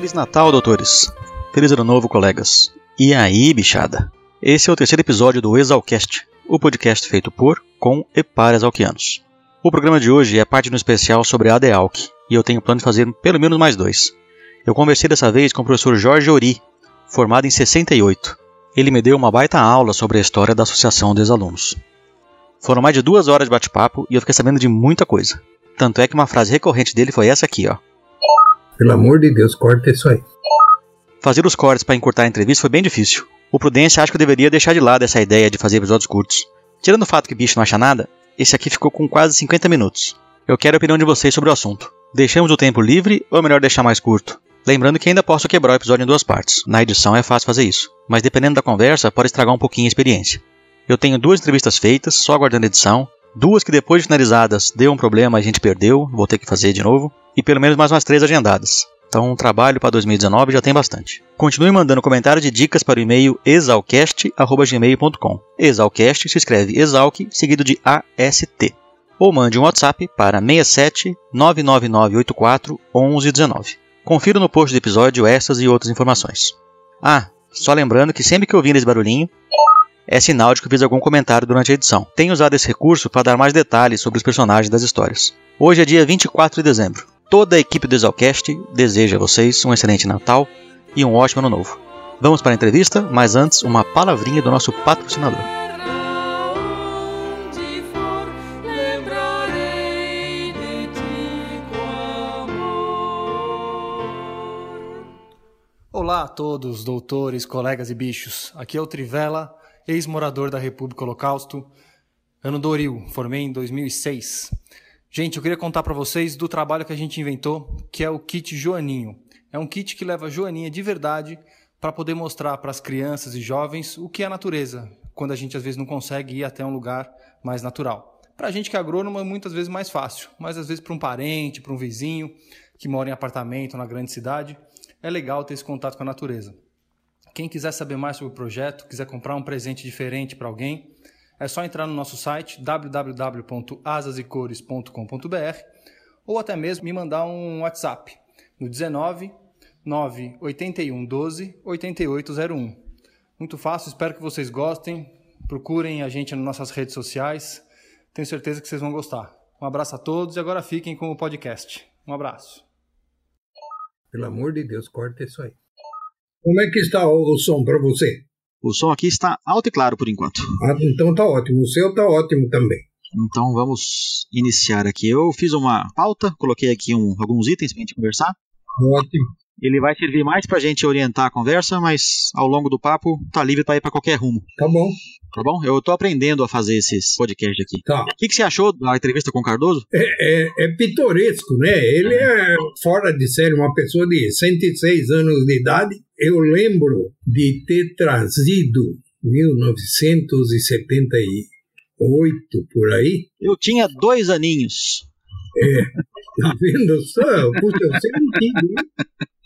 Feliz Natal, doutores! Feliz Ano Novo, colegas! E aí, bichada? Esse é o terceiro episódio do Exalcast, o podcast feito por, com e para exalquianos. O programa de hoje é parte de um especial sobre a ADEALC, e eu tenho plano de fazer pelo menos mais dois. Eu conversei dessa vez com o professor Jorge Ori, formado em 68. Ele me deu uma baita aula sobre a história da Associação dos Alunos. Foram mais de duas horas de bate-papo e eu fiquei sabendo de muita coisa. Tanto é que uma frase recorrente dele foi essa aqui, ó. Pelo amor de Deus, corta isso aí. Fazer os cortes para encurtar a entrevista foi bem difícil. O Prudência acha que eu deveria deixar de lado essa ideia de fazer episódios curtos. Tirando o fato que bicho não acha nada, esse aqui ficou com quase 50 minutos. Eu quero a opinião de vocês sobre o assunto. Deixamos o tempo livre ou é melhor deixar mais curto? Lembrando que ainda posso quebrar o episódio em duas partes. Na edição é fácil fazer isso, mas dependendo da conversa pode estragar um pouquinho a experiência. Eu tenho duas entrevistas feitas, só aguardando edição, duas que depois de finalizadas deu um problema a gente perdeu, vou ter que fazer de novo, e pelo menos mais umas três agendadas. Então, trabalho para 2019 já tem bastante. Continue mandando comentários e dicas para o e-mail exalcast.gmail.com. Exalcast se escreve exalc, seguido de AST. Ou mande um WhatsApp para 67 99984 1119. Confira no post do episódio essas e outras informações. Ah, só lembrando que sempre que ouvir esse barulhinho, é sinal de que eu fiz algum comentário durante a edição. Tenho usado esse recurso para dar mais detalhes sobre os personagens das histórias. Hoje é dia 24 de dezembro. Toda a equipe do Exalcast deseja a vocês um excelente Natal e um ótimo Ano Novo. Vamos para a entrevista, mas antes, uma palavrinha do nosso patrocinador. Olá a todos, doutores, colegas e bichos. Aqui é o Trivela, ex-morador da República Holocausto, ano Doril, formei em 2006. Gente, eu queria contar para vocês do trabalho que a gente inventou, que é o kit Joaninho. É um kit que leva Joaninha de verdade para poder mostrar para as crianças e jovens o que é a natureza, quando a gente às vezes não consegue ir até um lugar mais natural. Para a gente que é agrônomo é muitas vezes mais fácil, mas às vezes para um parente, para um vizinho que mora em apartamento na grande cidade, é legal ter esse contato com a natureza. Quem quiser saber mais sobre o projeto, quiser comprar um presente diferente para alguém, é só entrar no nosso site www.asasecores.com.br ou até mesmo me mandar um WhatsApp no 19 981 12 8801. Muito fácil, espero que vocês gostem. Procurem a gente nas nossas redes sociais. Tenho certeza que vocês vão gostar. Um abraço a todos e agora fiquem com o podcast. Um abraço. Pelo amor de Deus, corta isso aí. Como é que está o, som para você? O som aqui está alto e claro por enquanto. Ah, então tá ótimo. O seu tá ótimo também. Então vamos iniciar aqui. Eu fiz uma pauta, coloquei aqui um- alguns itens para a gente conversar. Ótimo. Ele vai servir mais para a gente orientar a conversa, mas ao longo do papo tá livre para ir para qualquer rumo, Tá bom. tá bom? Eu tô aprendendo a fazer esses podcasts aqui. Tá. O que, que você achou da entrevista com o Cardoso? É, é, é pitoresco, né? Ele é fora de série, uma pessoa de 106 anos de idade. Eu lembro de ter trazido 1978 por aí. Eu tinha dois aninhos. Tá vendo só? Puxa, você é antigo, hein?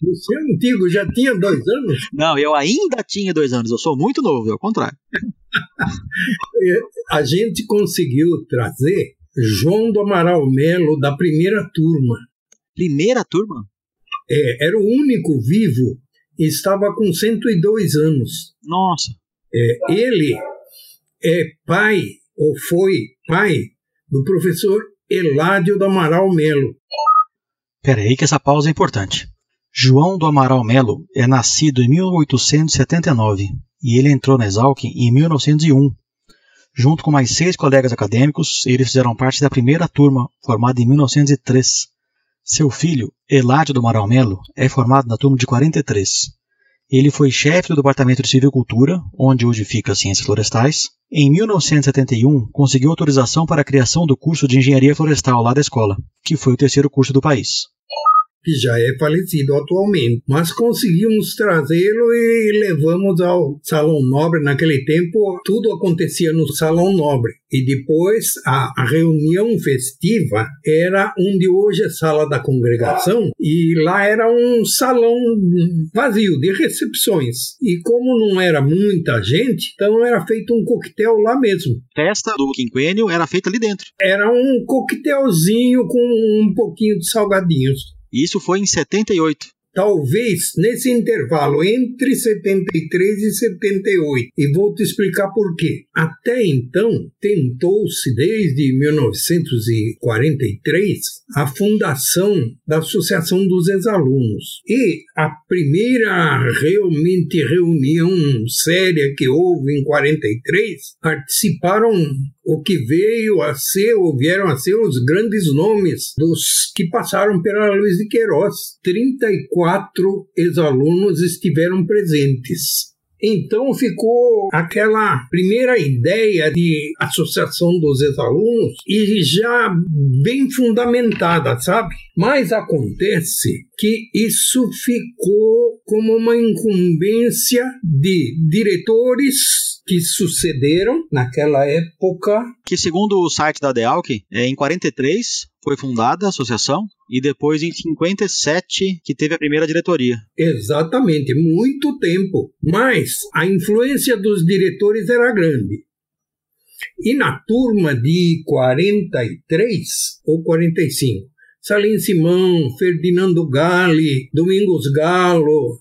Você é antigo, já tinha dois anos? Não, eu ainda tinha dois anos. Eu sou muito novo, ao contrário. A gente conseguiu trazer João do Amaral Melo da primeira turma. Primeira turma? É, era o único vivo e estava com 102 anos. Nossa. É, ele é pai, ou foi pai, do professor Eládio do Amaral Melo. Pera aí que essa pausa é importante. João do Amaral Melo é nascido em 1879 e ele entrou na Exalc em 1901. Junto com mais seis colegas acadêmicos, eles fizeram parte da primeira turma, formada em 1903. Seu filho, Eládio do Amaral Melo, é formado na turma de 43. Ele foi chefe do Departamento de Silvicultura, onde hoje fica as Ciências Florestais. Em 1971, conseguiu autorização para a criação do curso de Engenharia Florestal lá da escola, que foi o terceiro curso do país. Que já é falecido atualmente. Mas conseguimos trazê-lo e levamos ao Salão Nobre. Naquele tempo, tudo acontecia no Salão Nobre. E depois, a, reunião festiva era onde hoje é sala da congregação, e lá era um salão vazio, de recepções. E como não era muita gente, então era feito um coquetel lá mesmo. festa do quinquênio era feita ali dentro. Era um coquetelzinho com um pouquinho de salgadinhos. E isso foi em 78. talvez nesse intervalo entre 73 e 78. E vou te explicar por quê. Até então, tentou-se desde 1943 a fundação da Associação dos Ex-Alunos. E a primeira realmente reunião séria que houve em 43 participaram o que veio a ser, ou vieram a ser os grandes nomes dos que passaram pela Luiz de Queiroz. 34 ex-alunos estiveram presentes. Então ficou aquela primeira ideia de associação dos ex-alunos e já bem fundamentada, sabe? Mas acontece que isso ficou como uma incumbência de diretores que sucederam naquela época. Que segundo o site da DEALC, é, em 43 foi fundada a associação e depois em 57 que teve a primeira diretoria. Exatamente, muito tempo. Mas a influência dos diretores era grande. E na turma de 43 ou 45, Salim Simão, Ferdinando Gale, Domingos Galo.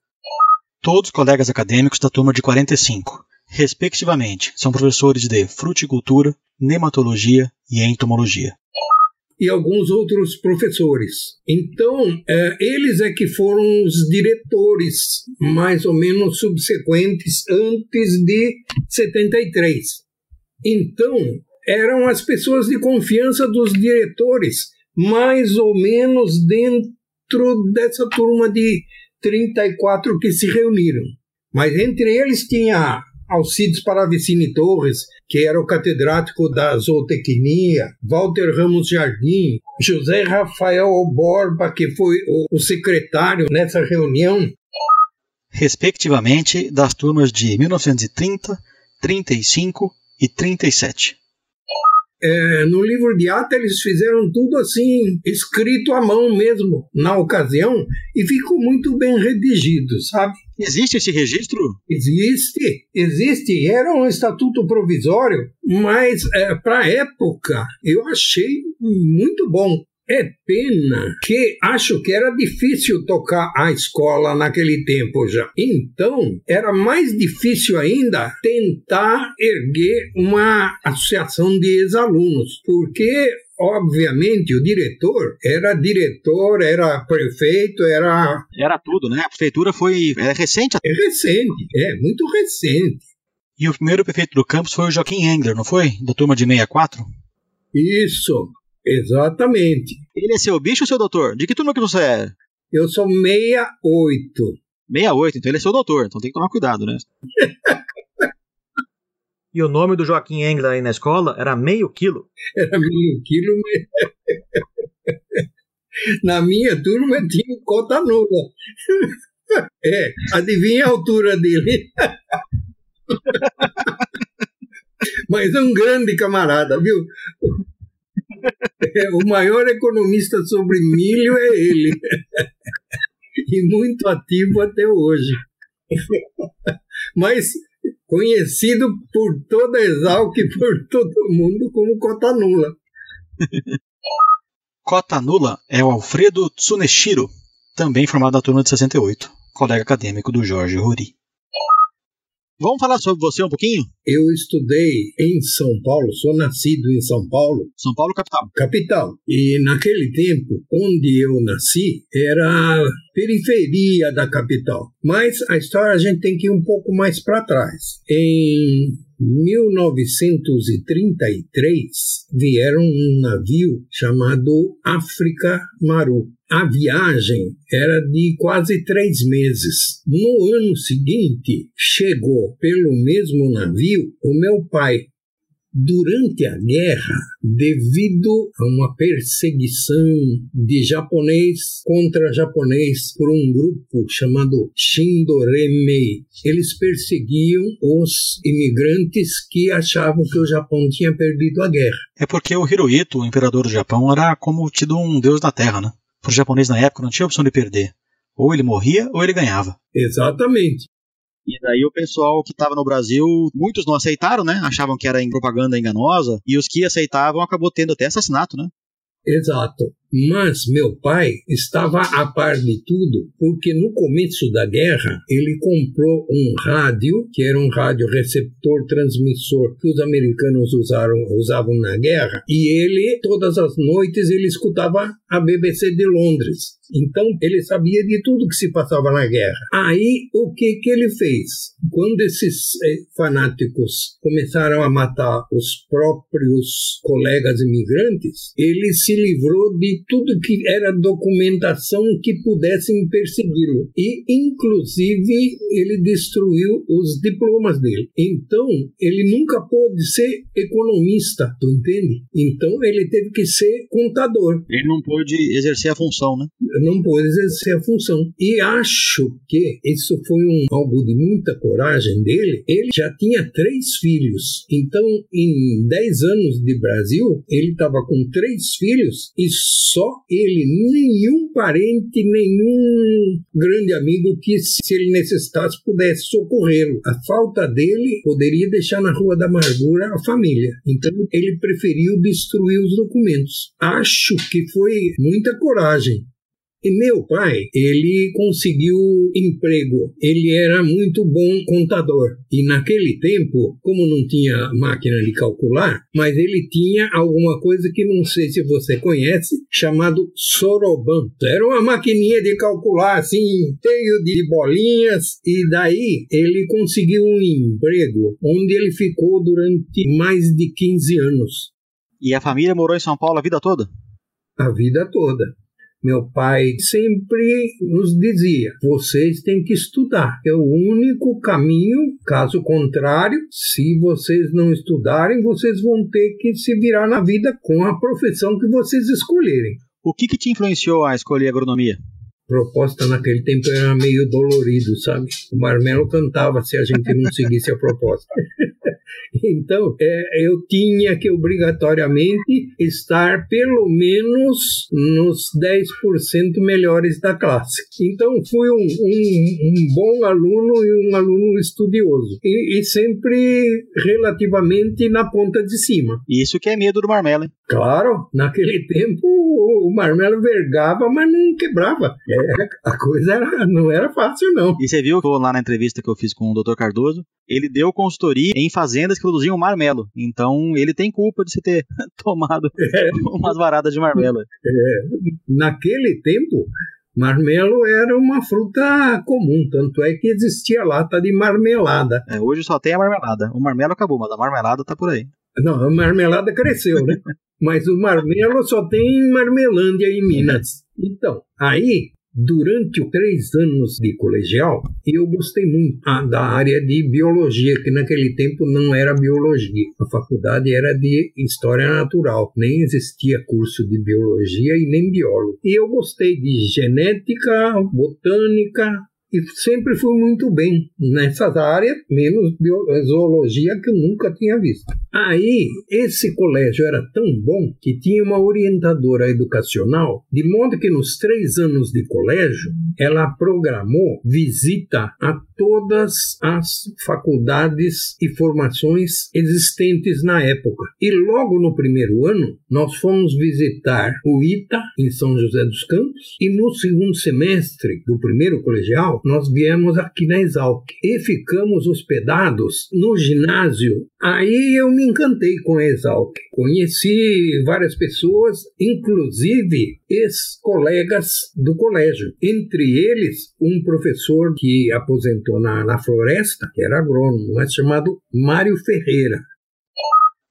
Todos colegas acadêmicos da turma de 45 respectivamente, são professores de fruticultura, nematologia e entomologia. E alguns outros professores. Então, é, eles é que foram os diretores, mais ou menos subsequentes, antes de 73. Então, eram as pessoas de confiança dos diretores, mais ou menos dentro dessa turma de 34 que se reuniram. Mas entre eles tinha Alcides Paravicini Torres, que era o catedrático da zootecnia, Walter Ramos Jardim, José Rafael Borba, que foi o secretário nessa reunião. Respectivamente, das turmas de 1930, 35 e 37 é, no livro de ata eles fizeram tudo assim, escrito à mão mesmo, na ocasião, e ficou muito bem redigido, sabe? Existe esse registro? Existe, existe. Era um estatuto provisório, mas é, para a época eu achei muito bom. É pena que acho que era difícil tocar a escola naquele tempo já. Então, era mais difícil ainda tentar erguer uma associação de ex-alunos, porque obviamente, o diretor era diretor, era prefeito, era. Era tudo, né? A prefeitura foi. É recente. É recente, é muito recente. E o primeiro prefeito do campus foi o Joaquim Engler, não foi? Da turma de 64? Isso. Exatamente. Ele é seu bicho ou seu doutor? De que turma que você é? Eu sou 68. 68, então ele é seu doutor, então tem que tomar cuidado, né? e o nome do Joaquim Engler aí na escola era meio quilo? Era meio quilo, mas... Na minha turma tinha cota nula. É, adivinha a altura dele? Mas é um grande camarada, viu? o maior economista sobre milho é ele. e muito ativo até hoje. Mas conhecido por toda Exalc e por todo mundo como Cota Nula. Cota Nula é o Alfredo Tsuneshiro, também formado na turma de 68, colega acadêmico do Jorge Rori. Vamos falar sobre você um pouquinho? Eu estudei em São Paulo, sou nascido em São Paulo. São Paulo, capital. Capital. E naquele tempo, onde eu nasci, era periferia da capital. Mas a história a gente tem que ir um pouco mais para trás. Em 1933 vieram um navio chamado África Maru. A viagem era de quase três meses. No ano seguinte, chegou pelo mesmo navio o meu pai, Durante a guerra, devido a uma perseguição de japonês contra japonês por um grupo chamado Shindoremei, eles perseguiam os imigrantes que achavam que o Japão tinha perdido a guerra. É porque o Hirohito, o imperador do Japão, era como tido um deus na terra, né? Para o japonês na época não tinha opção de perder. Ou ele morria ou ele ganhava. Exatamente. E daí o pessoal que estava no Brasil, muitos não aceitaram, né? Achavam que era em propaganda enganosa, e os que aceitavam acabou tendo até assassinato, né? Exato. Mas meu pai estava a par de tudo, porque no começo da guerra ele comprou um rádio, que era um rádio receptor transmissor que os americanos usaram, usavam na guerra, e ele todas as noites ele escutava a BBC de Londres. Então ele sabia de tudo que se passava na guerra. Aí o que que ele fez? Quando esses eh, fanáticos começaram a matar os próprios colegas imigrantes, ele se livrou de tudo que era documentação que pudessem persegui-lo e inclusive ele destruiu os diplomas dele. Então ele nunca pôde ser economista, tu entende? Então ele teve que ser contador Ele não pôde exercer a função, né? Não pôde exercer a função. E acho que isso foi um, algo de muita coragem dele. Ele já tinha três filhos. Então, em 10 anos de Brasil, ele estava com três filhos e só ele, nenhum parente, nenhum grande amigo que, se ele necessitasse, pudesse socorrê-lo. A falta dele poderia deixar na Rua da Amargura a família. Então, ele preferiu destruir os documentos. Acho que foi muita coragem. E meu pai, ele conseguiu emprego. Ele era muito bom contador. E naquele tempo, como não tinha máquina de calcular, mas ele tinha alguma coisa que não sei se você conhece, chamado Soroban. Era uma maquininha de calcular assim, cheio de bolinhas. E daí ele conseguiu um emprego onde ele ficou durante mais de 15 anos. E a família morou em São Paulo a vida toda? a vida toda. Meu pai sempre nos dizia: vocês têm que estudar. É o único caminho. Caso contrário, se vocês não estudarem, vocês vão ter que se virar na vida com a profissão que vocês escolherem. O que, que te influenciou a escolher agronomia? Proposta naquele tempo era meio dolorido, sabe? O Marmelo cantava se a gente não seguisse a proposta. Então, é, eu tinha que obrigatoriamente estar pelo menos nos 10% melhores da classe. Então, fui um, um, um bom aluno e um aluno estudioso. E, e sempre relativamente na ponta de cima. Isso que é medo do marmelo, hein? Claro, naquele tempo o Marmelo vergava, mas não quebrava. É, a coisa era, não era fácil, não. E você viu lá na entrevista que eu fiz com o Dr. Cardoso, ele deu consultoria em fazendas que produziam marmelo. Então ele tem culpa de você ter tomado umas varadas de marmelo. Naquele tempo, marmelo era uma fruta comum, tanto é que existia lata de marmelada. É, hoje só tem a marmelada. O marmelo acabou, mas a marmelada tá por aí. Não, a marmelada cresceu, né? Mas o marmelo só tem em Marmelândia, em Minas. Então, aí, durante os três anos de colegial, eu gostei muito da área de biologia, que naquele tempo não era biologia. A faculdade era de história natural. Nem existia curso de biologia e nem biólogo. E eu gostei de genética, botânica, e sempre fui muito bem nessas áreas, menos zoologia que eu nunca tinha visto. Aí, esse colégio era tão bom que tinha uma orientadora educacional, de modo que nos três anos de colégio, ela programou visita a todas as faculdades e formações existentes na época. E logo no primeiro ano, nós fomos visitar o ITA, em São José dos Campos, e no segundo semestre do primeiro colegial, nós viemos aqui na Exalc e ficamos hospedados no ginásio. Aí eu me encantei com a Exalc. Conheci várias pessoas, inclusive ex-colegas do colégio. Entre eles, um professor que aposentou na, na floresta, que era agrônomo, mas chamado Mário Ferreira.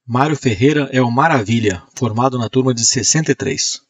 Mário Ferreira é o Maravilha, formado na turma de 63.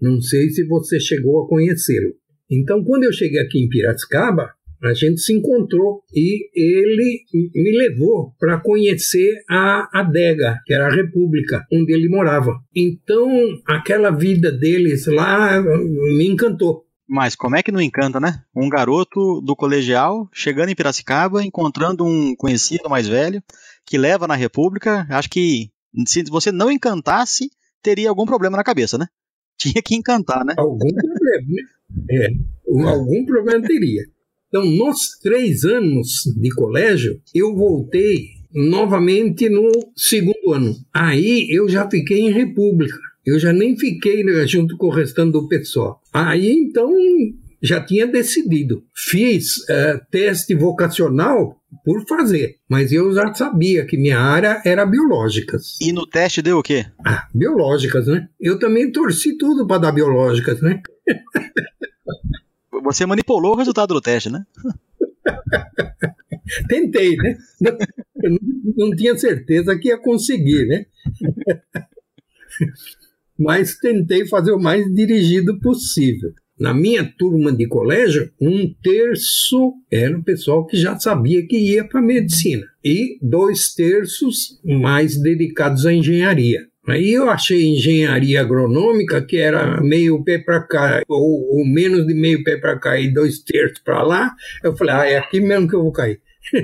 Não sei se você chegou a conhecê-lo. Então, quando eu cheguei aqui em Piracicaba, a gente se encontrou e ele me levou para conhecer a adega, que era a República, onde ele morava. Então, aquela vida deles lá me encantou. Mas como é que não encanta, né? Um garoto do colegial chegando em Piracicaba, encontrando um conhecido mais velho que leva na República. Acho que se você não encantasse, teria algum problema na cabeça, né? Tinha que encantar, né? Algum problema, né? É, um- algum problema teria. Então, nos três anos de colégio, eu voltei novamente no segundo ano. Aí eu já fiquei em República. Eu já nem fiquei né, junto com o restante do pessoal. Aí então já tinha decidido. Fiz uh, teste vocacional por fazer, mas eu já sabia que minha área era biológicas. E no teste deu o quê? Ah, biológicas, né? Eu também torci tudo para dar biológicas, né? Você manipulou o resultado do teste, né? Tentei, né? Eu não, não tinha certeza que ia conseguir, né? Mas tentei fazer o mais dirigido possível. Na minha turma de colégio, um terço era o pessoal que já sabia que ia para medicina, e dois terços mais dedicados à engenharia. Aí eu achei engenharia agronômica, que era meio pé para cá, ou, ou, menos de meio pé para cá e dois terços para lá. Eu falei, ah, é aqui mesmo que eu vou cair.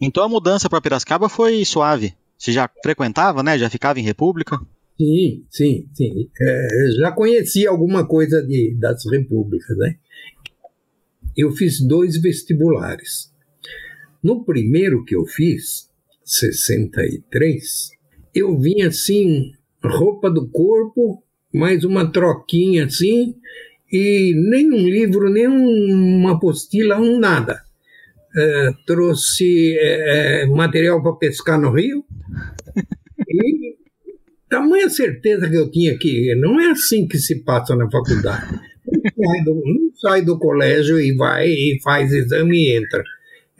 então a mudança para Piracicaba foi suave. Você já frequentava, né? Já ficava em República? Sim, sim, sim. É, já conhecia alguma coisa de, das repúblicas, né? Eu fiz dois vestibulares. No primeiro que eu fiz, 63, eu vim assim, roupa do corpo, mais uma troquinha assim, e nem um livro, nem uma apostila, um nada. É, trouxe é, é material para pescar no rio tamanha certeza que eu tinha que não é assim que se passa na faculdade. Não sai do, não sai do colégio e vai e faz exame e entra.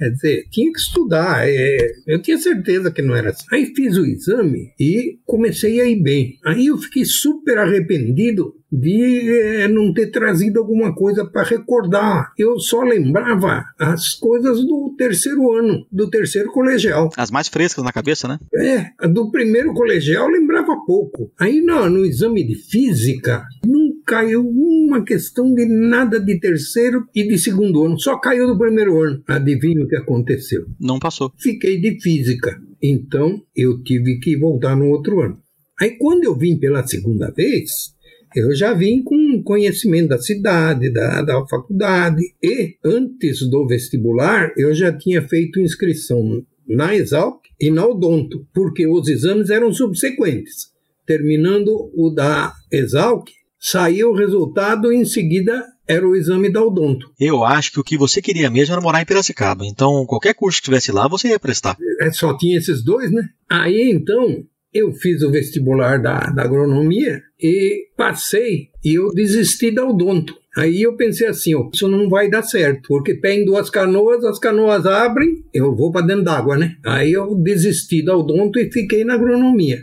Quer dizer, tinha que estudar. É, eu tinha certeza que não era assim. Aí fiz o exame e comecei a ir bem. Aí eu fiquei super arrependido de é, não ter trazido alguma coisa para recordar. Eu só lembrava as coisas do terceiro ano, do terceiro colegial. As mais frescas na cabeça, né? É, do primeiro colegial eu lembrava pouco. Aí no, no exame de física, não caiu uma questão de nada de terceiro e de segundo ano, só caiu do primeiro ano. Adivinha o que aconteceu? Não passou. Fiquei de física. Então eu tive que voltar no outro ano. Aí quando eu vim pela segunda vez, eu já vim com conhecimento da cidade, da, da faculdade, e antes do vestibular eu já tinha feito inscrição na Exalc e na Odonto, porque os exames eram subsequentes. Terminando o da Exalc, saiu o resultado e em seguida era o exame da Odonto. Eu acho que o que você queria mesmo era morar em Piracicaba, então qualquer curso que tivesse lá você ia prestar. É, só tinha esses dois, né? Aí então eu fiz o vestibular da, da agronomia e passei e eu desisti da odonto. Aí eu pensei assim, ó, isso não vai dar certo, porque pé em duas canoas, as canoas abrem, eu vou para dentro d'água, né? Aí eu desisti da odonto e fiquei na agronomia.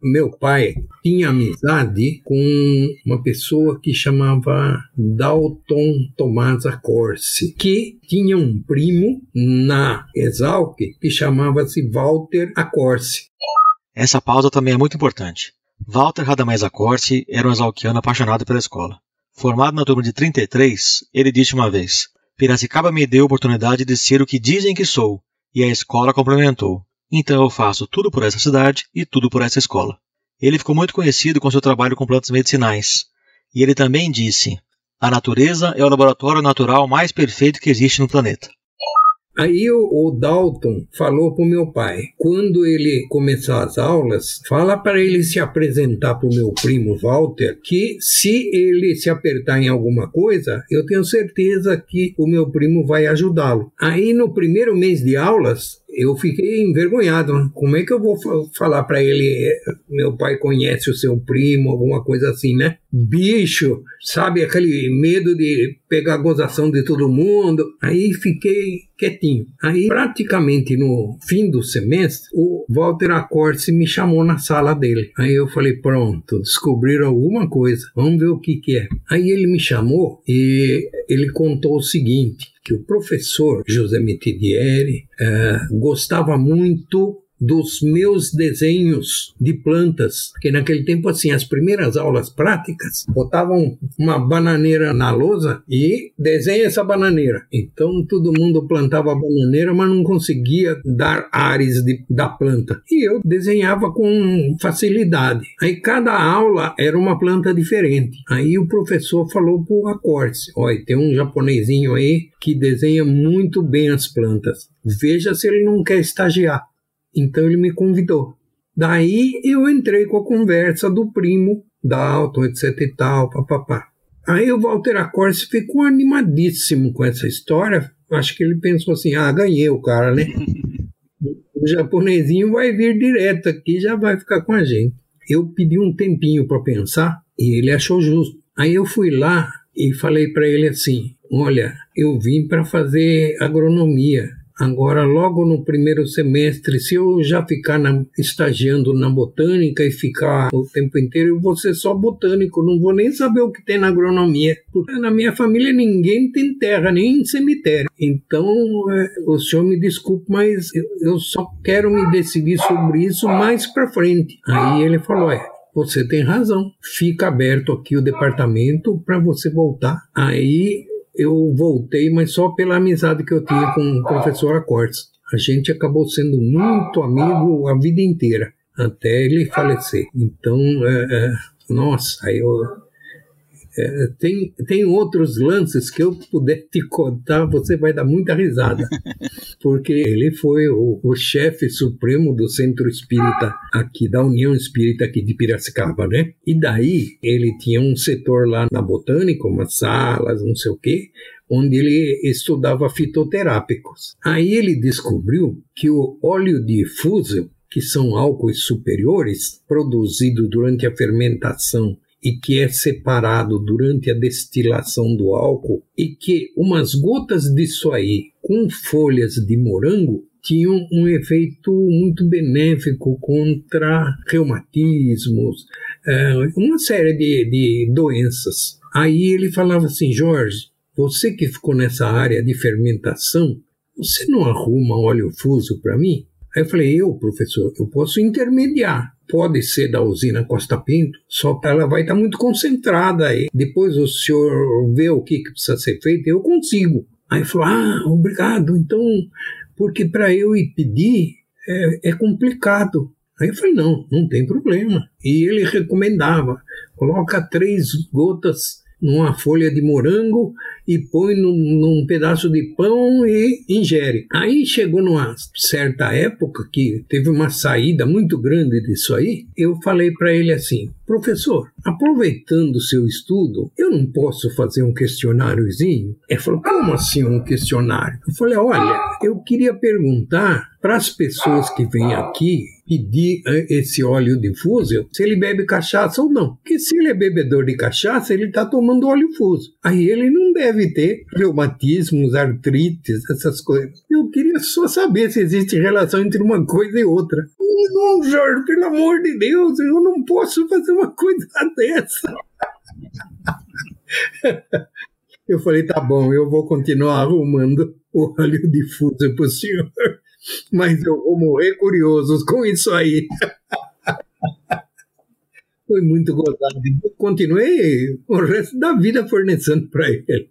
Meu pai tinha amizade com uma pessoa que chamava Dalton Tomasa Corsi, que tinha um primo na Exalc que chamava-se Walter Acorsi. Essa pausa também é muito importante. Walter Radamés Acorsi era um exalquiano apaixonado pela escola. Formado na turma de 33, ele disse uma vez: Piracicaba me deu a oportunidade de ser o que dizem que sou, e a escola complementou. Então eu faço tudo por essa cidade e tudo por essa escola. Ele ficou muito conhecido com seu trabalho com plantas medicinais. E ele também disse: A natureza é o laboratório natural mais perfeito que existe no planeta. Aí o, Dalton falou para o meu pai, quando ele começar as aulas, fala para ele se apresentar para o meu primo Walter, que se ele se apertar em alguma coisa, eu tenho certeza que o meu primo vai ajudá-lo. Aí no primeiro mês de aulas, eu fiquei envergonhado. Como é que eu vou falar para ele? Meu pai conhece o seu primo, alguma coisa assim, né? Bicho, sabe aquele medo de pegar a gozação de todo mundo? Aí fiquei quietinho. Aí, praticamente no fim do semestre, o Walter Acorce me chamou na sala dele. Aí eu falei: pronto, descobriram alguma coisa, vamos ver o que, que é. Aí ele me chamou e ele contou o seguinte: que o professor José Mitidieri eh, gostava muito dos meus desenhos de plantas, porque naquele tempo assim as primeiras aulas práticas botavam uma bananeira na lousa e desenha essa bananeira. Então todo mundo plantava bananeira, mas não conseguia dar ares de, da planta. E eu desenhava com facilidade. Aí cada aula era uma planta diferente. Aí o professor falou pro Acorce, olha, tem um japonesinho aí que desenha muito bem as plantas. Veja se ele não quer estagiar. Então ele me convidou. Daí eu entrei com a conversa do primo Dalton, etc e tal, papapá. Aí o Walter Acorce ficou animadíssimo com essa história. Acho que ele pensou assim: ah, ganhei o cara, né? o japonesinho vai vir direto aqui, já vai ficar com a gente. Eu pedi um tempinho para pensar e ele achou justo. Aí eu fui lá e falei para ele assim: Olha, eu vim para fazer agronomia. Agora, logo no primeiro semestre, se eu já ficar na, estagiando na botânica e ficar o tempo inteiro, eu vou ser só botânico, não vou nem saber o que tem na agronomia. Porque na minha família ninguém tem terra, nem cemitério. Então, é, o senhor me desculpe, mas eu, eu só quero me decidir sobre isso mais para frente. Aí ele falou: é, você tem razão. Fica aberto aqui o departamento para você voltar. Aí eu voltei, mas só pela amizade que eu tinha com o professor Acortes. A gente acabou sendo muito amigo a vida inteira, até ele falecer. Então, é, é, nossa, eu é, tem, tem outros lances que eu puder te contar, você vai dar muita risada. Porque ele foi o, o chefe supremo do Centro Espírita aqui, da União Espírita aqui de Piracicaba, né? E daí ele tinha um setor lá na Botânica, umas salas, não sei o quê, onde ele estudava fitoterápicos. Aí ele descobriu que o óleo de fúsio, que são álcoois superiores, produzido durante a fermentação e que é separado durante a destilação do álcool e que umas gotas disso aí com folhas de morango tinham um efeito muito benéfico contra reumatismos, é, uma série de, de doenças. Aí ele falava assim, Jorge, você que ficou nessa área de fermentação, você não arruma óleo fuso para mim? Aí eu falei, eu, professor, eu posso intermediar pode ser da usina Costa Pinto, só que ela vai estar muito concentrada aí. Depois o senhor vê o que, precisa ser feito, eu consigo. Aí falou: Ah, obrigado. Então, porque para eu ir pedir é, é complicado. Aí eu falei: Não, não tem problema. E ele recomendava: coloca três gotas numa folha de morango e põe num, num, pedaço de pão e ingere. Aí chegou numa certa época que teve uma saída muito grande disso aí, eu falei para ele assim: professor, aproveitando seu estudo, eu não posso fazer um questionáriozinho? Ele falou: como assim um questionário? Eu falei: olha, eu queria perguntar para as pessoas que vêm aqui pedir eh, esse óleo difuso se ele bebe cachaça ou não. Porque se ele é bebedor de cachaça, ele está tomando óleo fuso. Aí ele não deve ter reumatismos, artrites, essas coisas. Eu queria só saber se existe relação entre uma coisa e outra. Não, Jorge, pelo amor de Deus, eu não posso fazer uma coisa dessa. Eu falei, tá bom, eu vou continuar arrumando o óleo difuso o senhor mas eu vou morrer curioso com isso aí. Foi muito gozado. Continuei o resto da vida fornecendo para ele.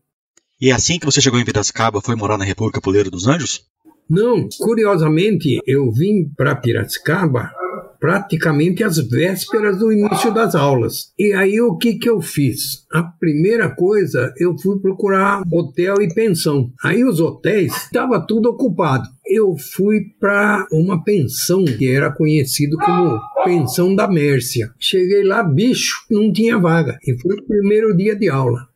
E é assim que você chegou em Piracicaba, foi morar na República Poleiro dos Anjos? Não, curiosamente, eu vim para Piracicaba praticamente às vésperas do início das aulas. E aí o que, que eu fiz? A primeira coisa, eu fui procurar hotel e pensão. Aí os hotéis estava tudo ocupado. Eu fui para uma pensão que era conhecido como Pensão da Mércia. Cheguei lá, bicho, não tinha vaga. E foi o primeiro dia de aula.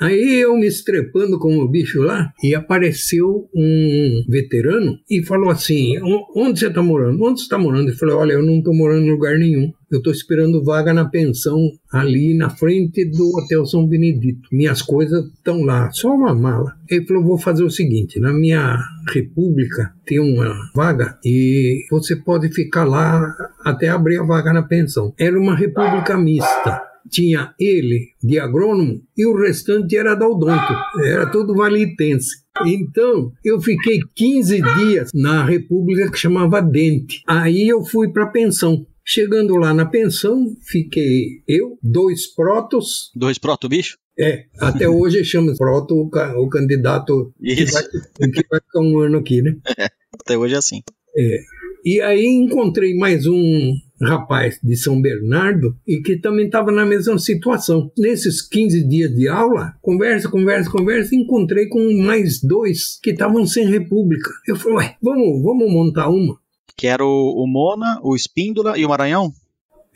Aí eu me estrepando como bicho lá, e apareceu um veterano e falou assim: Onde você está morando? Onde você está morando? Eu falei: Olha, eu não estou morando em lugar nenhum. Eu estou esperando vaga na pensão ali na frente do Hotel São Benedito. Minhas coisas estão lá, só uma mala. Ele falou: Vou fazer o seguinte: na minha república tem uma vaga e você pode ficar lá até abrir a vaga na pensão. Era uma república mista tinha ele de agrônomo e o restante era da odonto, era todo valitense. Então, eu fiquei 15 dias na república que chamava Dente. Aí eu fui para a pensão. Chegando lá na pensão, fiquei eu, dois protos. Dois proto bicho? É, até hoje chama proto o, o candidato que vai, que vai, ficar um ano aqui, né? É, até hoje é assim. É. E aí encontrei mais um rapaz de São Bernardo e que também estava na mesma situação. Nesses 15 dias de aula, conversa, conversa, conversa, encontrei com mais dois que estavam sem república. Eu falei, ué, vamos, vamos montar uma. Que era o, o Mona, o Espíndola e o Maranhão?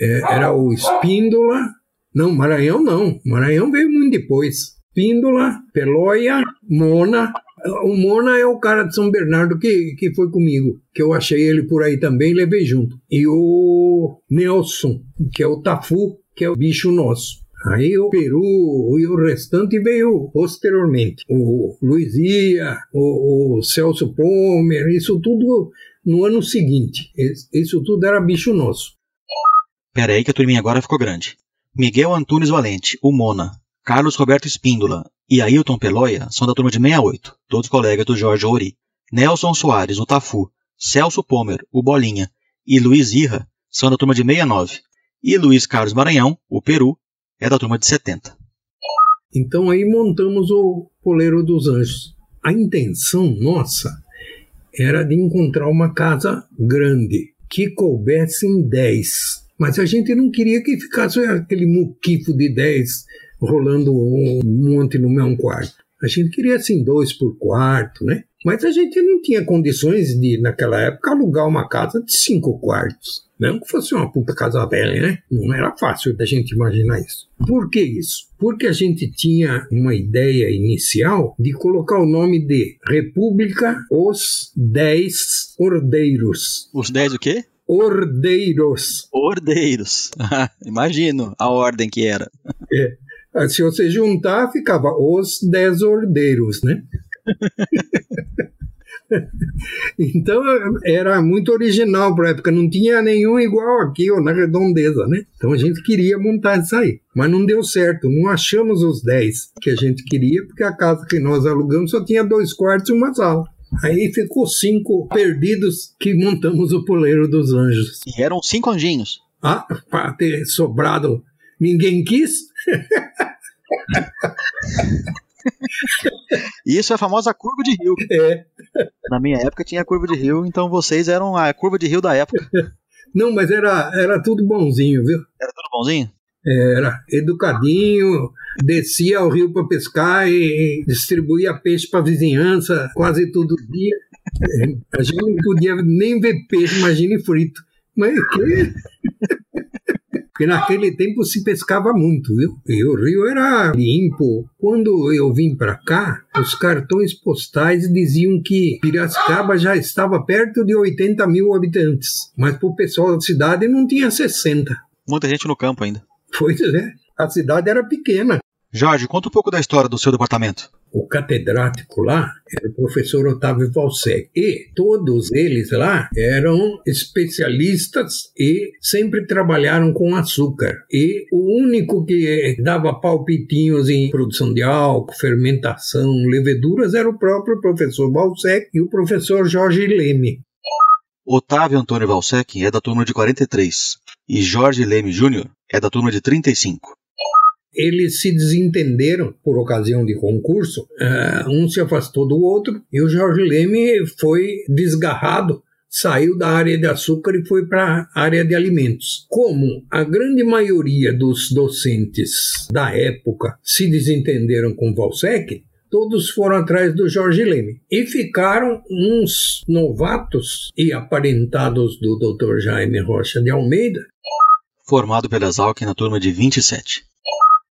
É, era o Espíndola. Não, Maranhão não. Maranhão veio muito depois. Espíndola, Peloia, Mona. O Mona é o cara de São Bernardo que, que foi comigo, que eu achei ele por aí também e levei junto. E o Nelson, que é o Tafu, que é o bicho nosso. Aí o Peru e o restante veio posteriormente. O Luizia, o, o Celso Pomer, isso tudo no ano seguinte. Isso tudo era bicho nosso. Pera aí que a turminha agora ficou grande. Miguel Antunes Valente, o Mona, Carlos Roberto Espíndola e Ailton Peloia são da turma de 68, todos colegas do Jorge Ori. Nelson Soares, o Tafu, Celso Pomer, o Bolinha e Luiz Irra são da turma de 69. E Luiz Carlos Maranhão, o Peru, é da turma de 70. Então aí montamos o Poleiro dos Anjos. A intenção nossa era de encontrar uma casa grande, que coubesse em 10. Mas a gente não queria que ficasse aquele muquifo de 10 rolando um monte no mesmo quarto. A gente queria assim dois por quarto, né? Mas a gente não tinha condições de, naquela época, alugar uma casa de cinco quartos. Não que fosse uma puta casa velha, né? Não era fácil da gente imaginar isso. Por que isso? Porque a gente tinha uma ideia inicial de colocar o nome de República Os Dez Ordeiros. Os 10 o quê? Ordeiros. Ordeiros. Imagino a ordem que era. É. Se você juntar, ficava Os Dez Ordeiros, né? Então era muito original para a época, não tinha nenhum igual aqui ou na redondeza, né? Então a gente queria montar isso aí, mas não deu certo, não achamos os 10 que a gente queria, porque a casa que nós alugamos só tinha dois quartos e uma sala. Aí ficou cinco perdidos que montamos o Poleiro dos Anjos. E eram cinco anjinhos. Ah, para ter sobrado, ninguém quis? Isso é a famosa curva de rio. É. Na minha época tinha curva de rio, então vocês eram a curva de rio da época. Não, mas era, era tudo bonzinho, viu? Era tudo bonzinho? Era educadinho, descia ao rio para pescar e distribuía peixe para a vizinhança quase todo dia. É, A gente não podia nem ver peixe, imagine frito. Mas que? Porque naquele tempo se pescava muito, viu? E o rio era limpo. Quando eu vim para cá, os cartões postais diziam que Piracicaba já estava perto de 80 mil habitantes. Mas para o pessoal da cidade não tinha 60. Muita gente no campo ainda. Pois é, a cidade era pequena. Jorge, conta um pouco da história do seu departamento. O catedrático lá era o professor Otávio Valsec. E todos eles lá eram especialistas e sempre trabalharam com açúcar. E o único que dava palpitinhos em produção de álcool, fermentação, leveduras era o próprio professor Valsec e o professor Jorge Leme. Otávio Antônio Valsec é da turma de 43 e Jorge Leme Júnior é da turma de 35. Eles se desentenderam por ocasião de concurso, eh, um se afastou do outro e o Jorge Leme foi desgarrado, saiu da área de açúcar e foi para a área de alimentos. Como a grande maioria dos docentes da época se desentenderam com Valsec, todos foram atrás do Jorge Leme e ficaram uns novatos e aparentados do Dr. Jaime Rocha de Almeida Formado pela Zalc na turma de 27.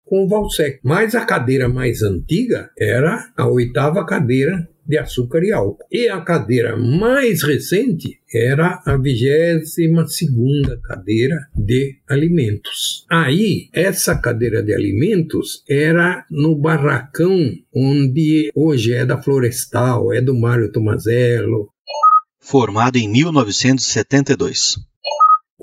Com o Valsec. Mas a cadeira mais antiga era a oitava cadeira de açúcar e álcool. E a cadeira mais recente era a vigésima segunda cadeira de alimentos. Aí, essa cadeira de alimentos era no barracão onde hoje é da Florestal, é do Mário Tomazello, Formado em 1972.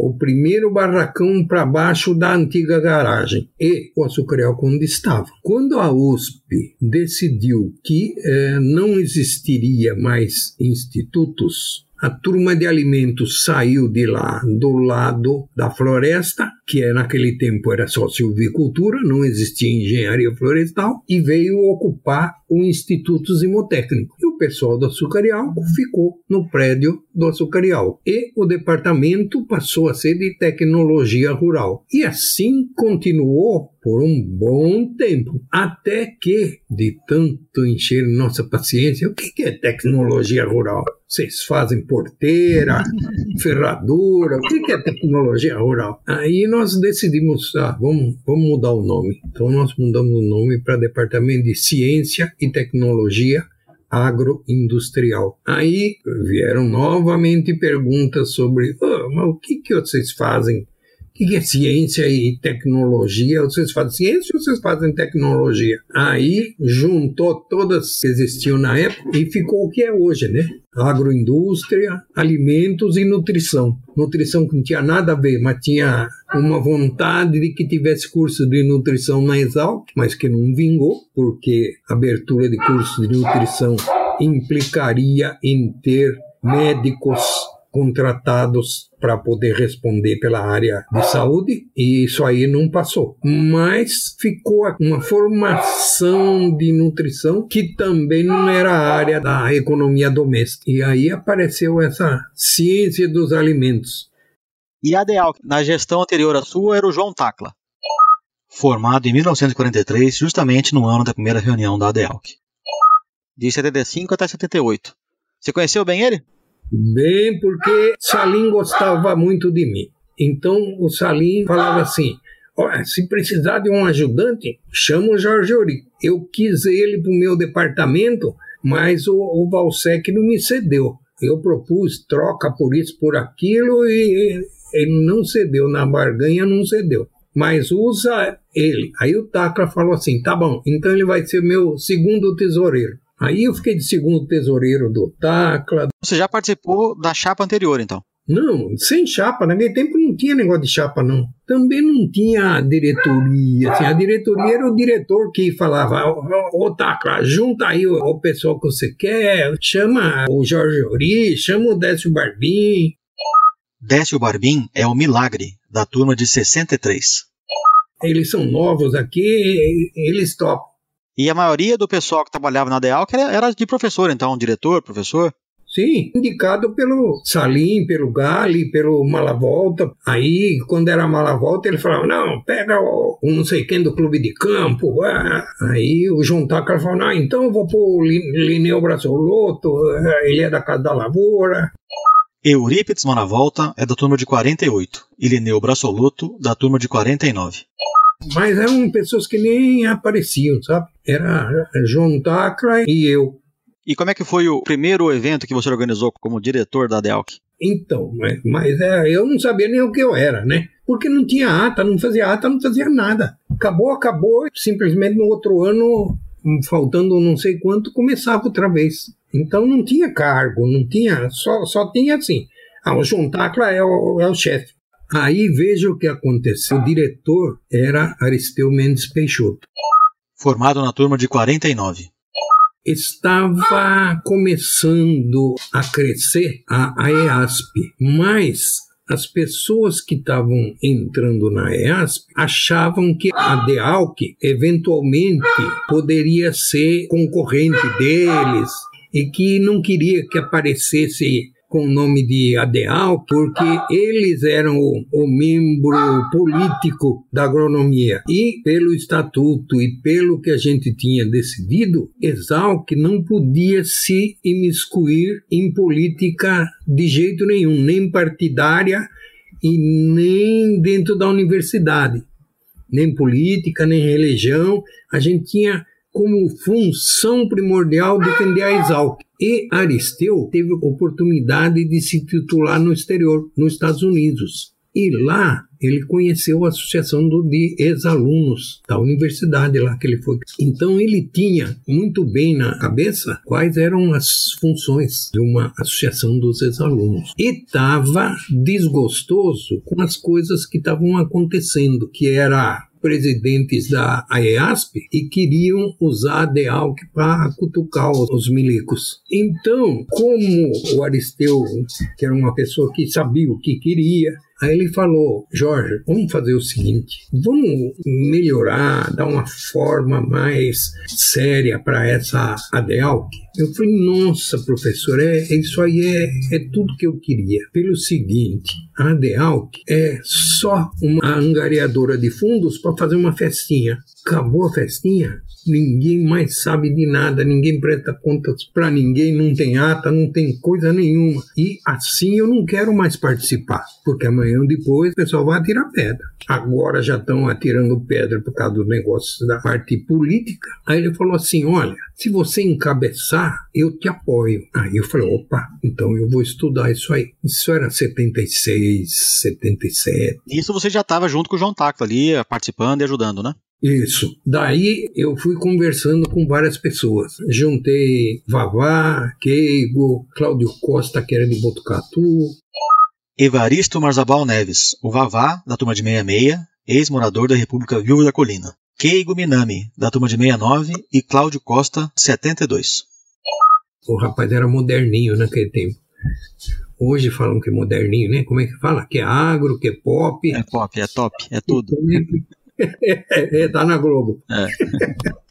O primeiro barracão para baixo da antiga garagem e o açúcar e álcool onde estava. Quando a USP decidiu que eh, não existiria mais institutos, a turma de alimentos saiu de lá do lado da floresta, que é, naquele tempo era só silvicultura, não existia engenharia florestal, e veio ocupar o Instituto Zimotécnico. E o pessoal do Açucarial ficou no prédio do Açucarial. E o departamento passou a ser de tecnologia rural. E assim continuou por um bom tempo, até que, de tanto encher nossa paciência, o que é tecnologia rural? Vocês fazem porteira, ferradura, o que é tecnologia rural? Aí nós decidimos, ah, vamos, vamos mudar o nome. Então nós mudamos o nome para Departamento de Ciência e Tecnologia agroindustrial. Aí vieram novamente perguntas sobre oh, mas o que, que vocês fazem o que é ciência e tecnologia? Vocês fazem ciência ou vocês fazem tecnologia? Aí juntou todas que existiam na época e ficou o que é hoje, né? Agroindústria, alimentos e nutrição. Nutrição que não tinha nada a ver, mas tinha uma vontade de que tivesse curso de nutrição na Exalc, mas que não vingou, porque abertura de curso de nutrição implicaria em ter médicos contratados para poder responder pela área de saúde e isso aí não passou. Mas ficou uma formação de nutrição que também não era a área da economia doméstica. E aí apareceu essa ciência dos alimentos. E a DEAL, na gestão anterior à sua, era o João Tacla, formado em 1943, justamente no ano da primeira reunião da ADEALC. De 75 até 78. Você conheceu bem ele? Bem, porque Salim gostava muito de mim. Então o Salim falava assim: Olha, se precisar de um ajudante, chama o Jorge Ori. Eu quis ele para o meu departamento, mas o, o Valsec não me cedeu. Eu propus troca por isso, por aquilo, e ele não cedeu. Na barganha não cedeu. Mas usa ele. Aí o Tacla falou assim: tá bom, então ele vai ser meu segundo tesoureiro. Aí eu fiquei de segundo tesoureiro do Tacla. Você já participou da chapa anterior, então? Não, sem chapa. Naquele tempo não tinha negócio de chapa, não. Também não tinha diretoria. Assim, a diretoria era o diretor que falava: Ô, ô Tacla, junta aí o, o, pessoal que você quer, chama o Jorge Ori, chama o Décio Barbim. Décio Barbim é o milagre da turma de 63. Eles são novos aqui, eles topam. E a maioria do pessoal que trabalhava na DEAL era de professor, então, diretor, professor? Sim, indicado pelo Salim, pelo Gali, pelo Malavolta. Aí, quando era Malavolta, ele falava: não, pega o, o não sei quem do clube de campo. Ah. Aí o João Tacar falou: não, então eu vou pôr o Lineu Braçoloto, ah, ele é da Casa da Lavoura. Eurípides Malavolta é da turma de 48 e Lineu Braçoluto da turma de 49. Mas eram pessoas que nem apareciam, sabe? Era João Tacla e eu. E como é que foi o primeiro evento que você organizou como diretor da DELC? Então, mas é, eu não sabia nem o que eu era, né? Porque não tinha ata, não fazia ata, não fazia nada. Acabou, acabou, simplesmente no outro ano, faltando não sei quanto, começava outra vez. Então não tinha cargo, não tinha, só, só tinha assim. Ah, o João Tacla é o, é o chefe. Aí veja o que aconteceu. O diretor era Aristeu Mendes Peixoto. Formado na turma de 49. Estava começando a crescer a, a EASP, mas as pessoas que estavam entrando na EASP achavam que a DEALC eventualmente poderia ser concorrente deles e que não queria que aparecesse com o nome de ADEAL, porque eles eram o, o, membro político da agronomia. E pelo estatuto e pelo que a gente tinha decidido, Exalc não podia se imiscuir em política de jeito nenhum, nem partidária e nem dentro da universidade. Nem política, nem religião. A gente tinha como função primordial defender a Exalc. E Aristeu teve oportunidade de se titular no exterior, nos Estados Unidos. E lá ele conheceu a associação do, de ex-alunos da universidade lá que ele foi. Então ele tinha muito bem na cabeça quais eram as funções de uma associação dos ex-alunos. E estava desgostoso com as coisas que estavam acontecendo, que era presidentes da AEASP e queriam usar a DEALC para cutucar os milicos. Então, como o Aristeu, que era uma pessoa que sabia o que queria, Aí ele falou: Jorge, vamos fazer o seguinte, vamos melhorar, dar uma forma mais séria para essa ADEALC. Eu falei: nossa, professor, é, isso aí é, é tudo que eu queria. Pelo seguinte, a ADEALC é só uma angariadora de fundos para fazer uma festinha. Acabou a festinha, ninguém mais sabe de nada, ninguém presta contas para ninguém, não tem ata, não tem coisa nenhuma. E assim eu não quero mais participar, porque amanhã ou depois o pessoal vai atirar pedra. Agora já estão atirando pedra por causa do negócio da parte política. Aí ele falou assim: olha, se você encabeçar, eu te apoio. Aí eu falei: opa, então eu vou estudar isso aí. Isso era 76, 77. Isso você já estava junto com o João Tacla ali, participando e ajudando, né? Isso. Daí eu fui conversando com várias pessoas. Juntei Vavá, Keigo, Cláudio Costa, que era de Botucatu. Evaristo Marzabal Neves, o Vavá, da turma de 66, ex-morador da República Viúva da Colina. Keigo Minami, da turma de 69, e Cláudio Costa, 72. O rapaz era moderninho naquele tempo. Hoje falam que é moderninho, né? Como é que fala? Que é agro, que é pop. É pop, é top, é tudo. É, tá na Globo. É.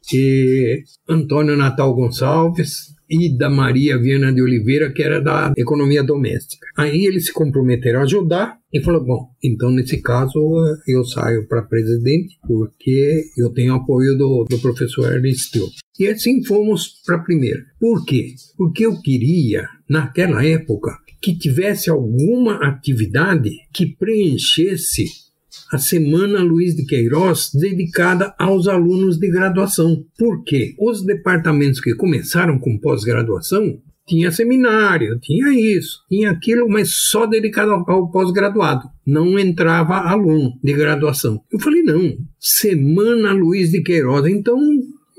Antônio Natal Gonçalves e da Maria Viana de Oliveira, que era da economia doméstica. Aí eles se comprometeram a ajudar e falou: bom, então nesse caso eu saio para presidente porque eu tenho apoio do, do professor Aristeu. E assim fomos para a primeira. Por quê? Porque eu queria, naquela época, que tivesse alguma atividade que preenchesse a Semana Luiz de Queiroz dedicada aos alunos de graduação. Por quê? Os departamentos que começaram com pós-graduação tinha seminário, tinha isso, tinha aquilo, mas só dedicado ao pós-graduado. Não entrava aluno de graduação. Eu falei, não, Semana Luiz de Queiroz, então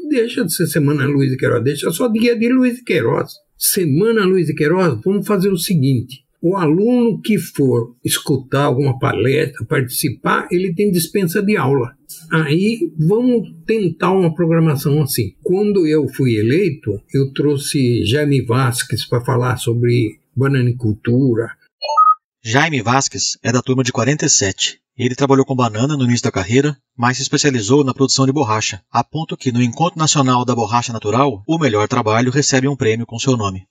deixa de ser Semana Luiz de Queiroz, deixa só dia de Luiz de Queiroz. Semana Luiz de Queiroz, vamos fazer o seguinte: o aluno que for escutar alguma palestra, participar, ele tem dispensa de aula. Aí vamos tentar uma programação assim. Quando eu fui eleito, eu trouxe Jaime Vasques para falar sobre bananicultura. Jaime Vasques é da turma de 47. Ele trabalhou com banana no início da carreira, mas se especializou na produção de borracha, a ponto que no Encontro Nacional da Borracha Natural, o melhor trabalho recebe um prêmio com seu nome.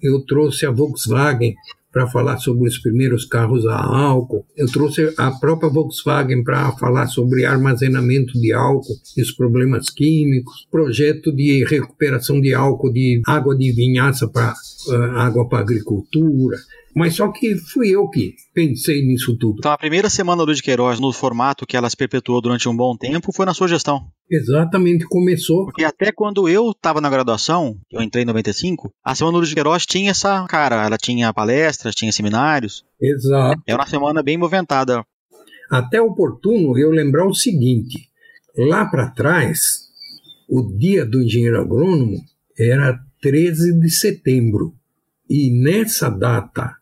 Eu trouxe a Volkswagen para falar sobre os primeiros carros a álcool. Eu trouxe a própria Volkswagen para falar sobre armazenamento de álcool e os problemas químicos, projeto de recuperação de álcool de água de vinhaça para uh, água para agricultura. Mas só que fui eu que pensei nisso tudo. Então a primeira semana do de Queiroz, no formato que ela se perpetuou durante um bom tempo, foi na sua gestão. Exatamente, começou. Porque até quando eu estava na graduação, eu entrei em 95, a semana do de Queiroz tinha essa cara. Ela tinha palestras, tinha seminários. Exato. É uma semana bem movimentada. Até oportuno eu lembrar o seguinte: lá para trás, o dia do engenheiro agrônomo era 13 de setembro. E nessa data,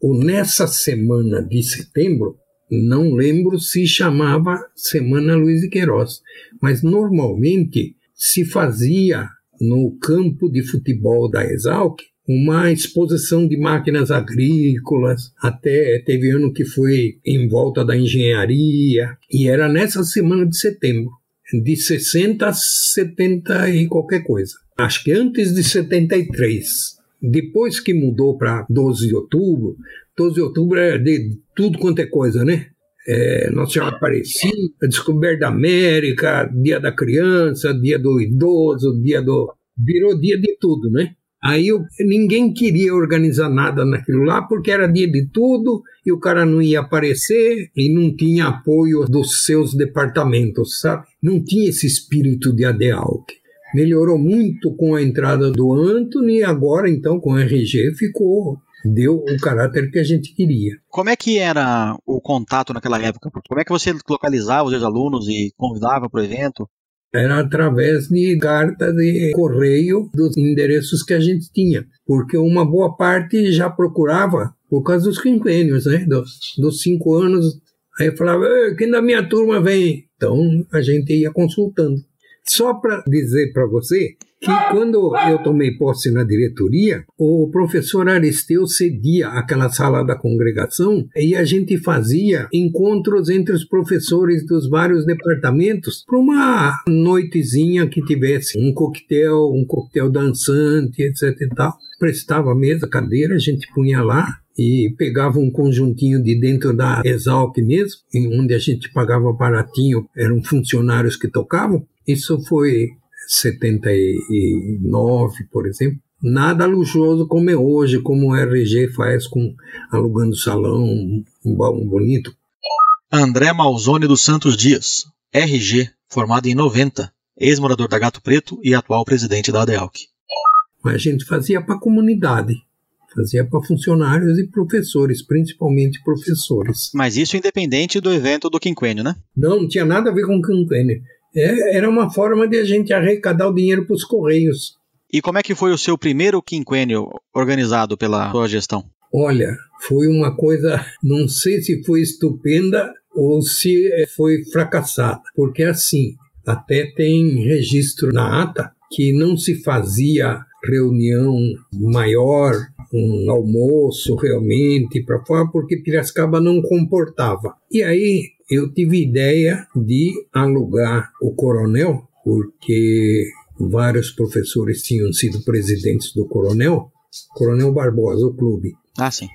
ou nessa semana de setembro, não lembro se chamava Semana Luiz de Queiroz, mas normalmente se fazia no campo de futebol da Exalc uma exposição de máquinas agrícolas, até teve ano que foi em volta da engenharia, e era nessa semana de setembro, de 60 a 70 e qualquer coisa. Acho que antes de 73. Depois que mudou para 12 de outubro, 12 de outubro é de tudo quanto é coisa, né? É, Nossa Senhora Aparecida, Descoberta da América, Dia da Criança, Dia do Idoso, Dia do. Virou dia de tudo, né? Aí eu, ninguém queria organizar nada naquilo lá porque era dia de tudo e o cara não ia aparecer e não tinha apoio dos seus departamentos, sabe? Não tinha esse espírito de ADEALC melhorou muito com a entrada do Anthony e agora então com o RG ficou deu o caráter que a gente queria. Como é que era o contato naquela época? Como é que você localizava os seus alunos e convidava para o evento? Era através de carta de correio dos endereços que a gente tinha, porque uma boa parte já procurava por causa dos quinquênios, né? Dos, dos cinco anos. Aí falava, quem da minha turma vem? Então a gente ia consultando. Só para dizer para você que quando eu tomei posse na diretoria, o professor Aristeu cedia aquela sala da congregação e a gente fazia encontros entre os professores dos vários departamentos para uma noitezinha que tivesse um coquetel, um coquetel dançante, etc e tal. Prestava mesa, cadeira, a gente punha lá e pegava um conjuntinho de dentro da Exalc mesmo, onde a gente pagava baratinho, eram funcionários que tocavam. Isso foi 79, por exemplo. Nada luxuoso como é hoje, como o RG faz com alugando salão, um balão bonito. André Malzone dos Santos Dias, RG, formado em 90, ex-morador da Gato Preto e atual presidente da ADEALC. Mas a gente fazia para a comunidade, fazia para funcionários e professores, principalmente professores. Mas isso independente do evento do quinquênio, né? Não, não tinha nada a ver com quinquênio. É, era uma forma de a gente arrecadar o dinheiro para os correios. E como é que foi o seu primeiro quinquênio organizado pela sua gestão? Olha, foi uma coisa, não sei se foi estupenda ou se foi fracassada, porque assim, até tem registro na ata que não se fazia reunião maior, um almoço realmente para fora, porque Piracicaba não comportava. E aí eu tive ideia de alugar o Coronel, porque vários professores tinham sido presidentes do Coronel, Coronel Barbosa, o clube. Ah, sim.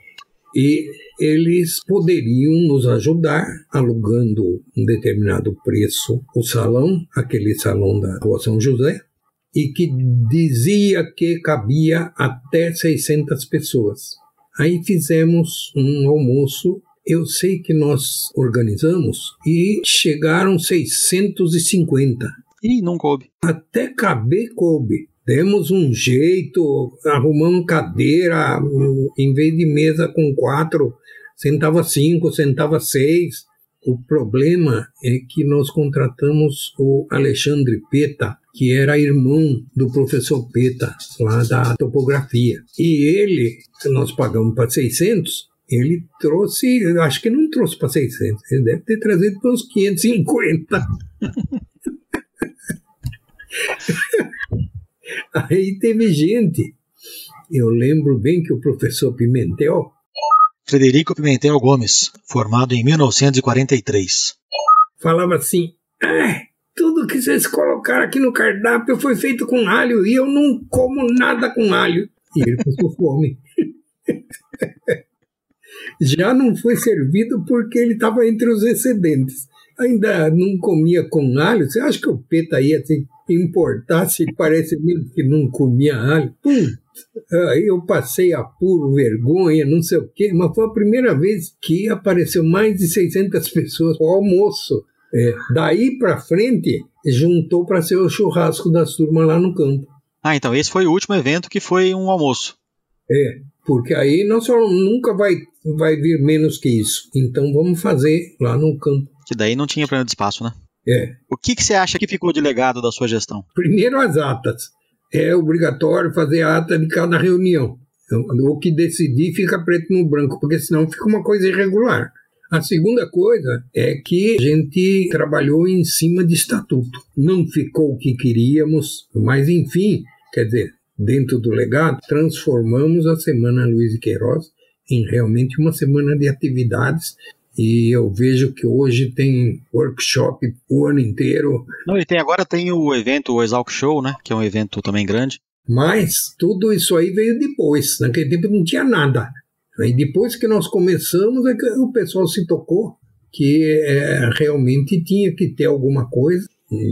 E eles poderiam nos ajudar alugando um determinado preço o salão, aquele salão da Rua São José, e que dizia que cabia até 600 pessoas. Aí fizemos um almoço. Eu sei que nós organizamos e chegaram 650. Ih, não coube. Até caber coube. Demos um jeito, arrumamos cadeira, em vez de mesa com quatro, sentava cinco, sentava seis. O problema é que nós contratamos o Alexandre Peta, que era irmão do professor Peta, lá da topografia. E ele, nós pagamos para 600, ele trouxe, acho que não trouxe para 600, ele deve ter trazido para uns 550. Aí teve gente. Eu lembro bem que o professor Pimentel. Frederico Pimentel Gomes, formado em 1943. Falava assim: ah, tudo que vocês colocaram aqui no cardápio foi feito com alho e eu não como nada com alho. E ele passou fome. Já não foi servido porque ele estava entre os excedentes. Ainda não comia com alho. Você acha que o Peta ia se importar se parece mesmo que não comia alho? Pum! Aí eu passei apuro, vergonha, não sei o quê, mas foi a primeira vez que apareceu mais de 600 pessoas ao almoço. É, daí para frente, juntou para ser o churrasco das turmas lá no campo. Ah, então esse foi o último evento que foi um almoço. É, porque aí não só nunca vai, vai vir menos que isso. Então vamos fazer lá no campo. Que daí não tinha problema de espaço, né? É. O que, que você acha que ficou de legado da sua gestão? Primeiro as atas. É obrigatório fazer a ata de cada reunião. Então, o que decidir fica preto no branco, porque senão fica uma coisa irregular. A segunda coisa é que a gente trabalhou em cima de estatuto. Não ficou o que queríamos, mas enfim, quer dizer, dentro do legado, transformamos a Semana Luiz de Queiroz em realmente uma semana de atividades e eu vejo que hoje tem workshop o ano inteiro. Não, e tem agora tem o evento, o Exalc Show, né? Que é um evento também grande. Mas tudo isso aí veio depois. Naquele tempo não tinha nada. E depois que nós começamos, é que o pessoal se tocou que é, realmente tinha que ter alguma coisa.